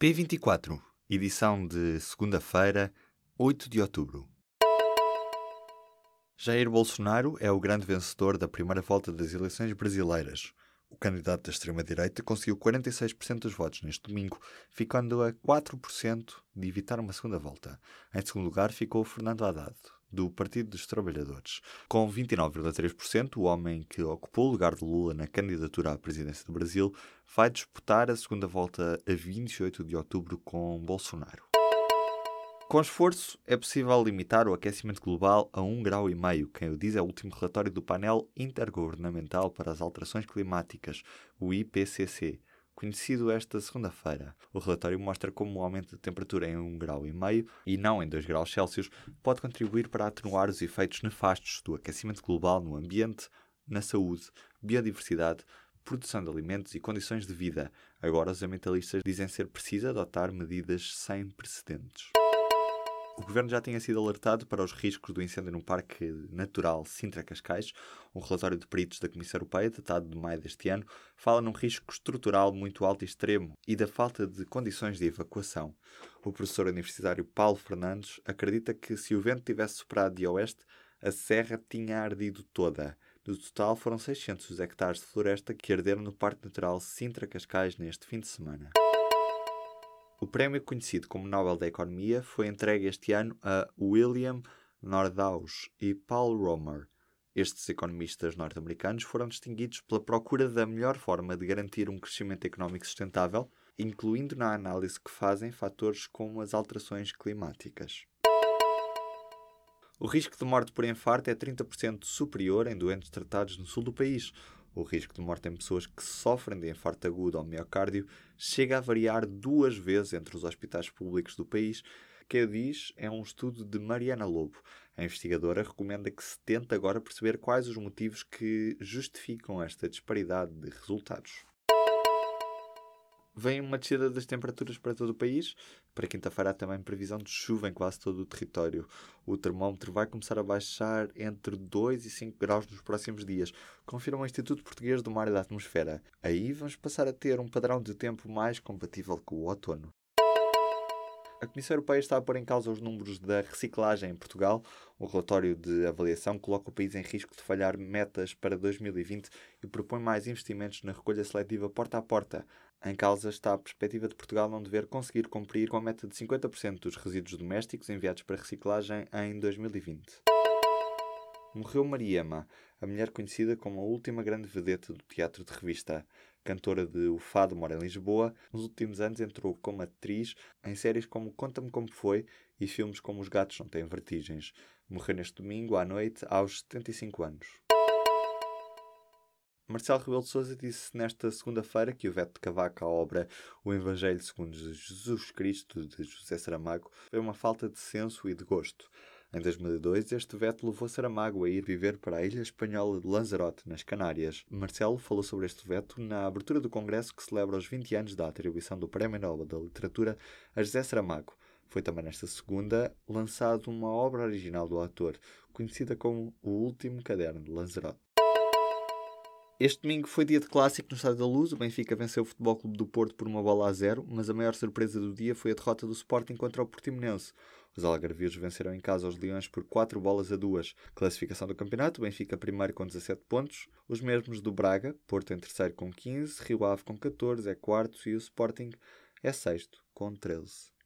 P24, edição de segunda-feira, 8 de outubro. Jair Bolsonaro é o grande vencedor da primeira volta das eleições brasileiras. O candidato da extrema-direita conseguiu 46% dos votos neste domingo, ficando a 4% de evitar uma segunda volta. Em segundo lugar ficou Fernando Haddad, do Partido dos Trabalhadores. Com 29,3%, o homem que ocupou o lugar de Lula na candidatura à presidência do Brasil vai disputar a segunda volta a 28 de outubro com Bolsonaro. Com esforço, é possível limitar o aquecimento global a 1,5 grau. Quem o diz é o último relatório do painel intergovernamental para as alterações climáticas, o IPCC, conhecido esta segunda-feira. O relatório mostra como o aumento de temperatura em 1,5 grau e não em 2 graus Celsius pode contribuir para atenuar os efeitos nefastos do aquecimento global no ambiente, na saúde, biodiversidade, produção de alimentos e condições de vida. Agora, os ambientalistas dizem ser preciso adotar medidas sem precedentes. O governo já tinha sido alertado para os riscos do incêndio no Parque Natural Sintra-Cascais. Um relatório de peritos da Comissão Europeia, datado de maio deste ano, fala num risco estrutural muito alto e extremo e da falta de condições de evacuação. O professor universitário Paulo Fernandes acredita que se o vento tivesse soprado de oeste, a serra tinha ardido toda. No total, foram 600 hectares de floresta que arderam no Parque Natural Sintra-Cascais neste fim de semana. O prémio conhecido como Nobel da Economia foi entregue este ano a William Nordhaus e Paul Romer. Estes economistas norte-americanos foram distinguidos pela procura da melhor forma de garantir um crescimento económico sustentável, incluindo na análise que fazem fatores como as alterações climáticas. O risco de morte por infarto é 30% superior em doentes tratados no sul do país, o risco de morte em pessoas que sofrem de infarto agudo ao miocárdio chega a variar duas vezes entre os hospitais públicos do país. Que diz é um estudo de Mariana Lobo. A investigadora recomenda que se tente agora perceber quais os motivos que justificam esta disparidade de resultados. Vem uma descida das temperaturas para todo o país. Para quinta-feira há também previsão de chuva em quase todo o território. O termómetro vai começar a baixar entre 2 e 5 graus nos próximos dias, confirma o Instituto Português do Mar e da Atmosfera. Aí vamos passar a ter um padrão de tempo mais compatível com o outono. A Comissão Europeia está a pôr em causa os números da reciclagem em Portugal. O relatório de avaliação coloca o país em risco de falhar metas para 2020 e propõe mais investimentos na recolha seletiva porta a porta. Em causa está a perspectiva de Portugal não dever conseguir cumprir com a meta de 50% dos resíduos domésticos enviados para reciclagem em 2020. Morreu Mariema, a mulher conhecida como a última grande vedeta do teatro de revista cantora de O Fado mora em Lisboa, nos últimos anos entrou como atriz em séries como Conta-me Como Foi e filmes como Os Gatos Não Têm Vertigens. Morreu neste domingo à noite, aos 75 anos. Marcelo Rebelo de Sousa disse nesta segunda-feira que o veto de Cavaco à obra O Evangelho segundo Jesus Cristo, de José Saramago, foi uma falta de senso e de gosto. Em 2002, este veto levou Saramago a ir viver para a ilha espanhola de Lanzarote, nas Canárias. Marcelo falou sobre este veto na abertura do congresso que celebra os 20 anos da atribuição do Prémio Nobel da Literatura a José Saramago. Foi também nesta segunda lançado uma obra original do autor, conhecida como O Último Caderno de Lanzarote. Este domingo foi dia de clássico no Estádio da Luz. O Benfica venceu o Futebol Clube do Porto por uma bola a zero, mas a maior surpresa do dia foi a derrota do Sporting contra o Portimonense. Os algarvios venceram em casa os Leões por 4 bolas a 2. Classificação do campeonato: Benfica primeiro com 17 pontos, os mesmos do Braga, Porto em terceiro com 15, Rio Ave com 14, é quarto e o Sporting é sexto com 13.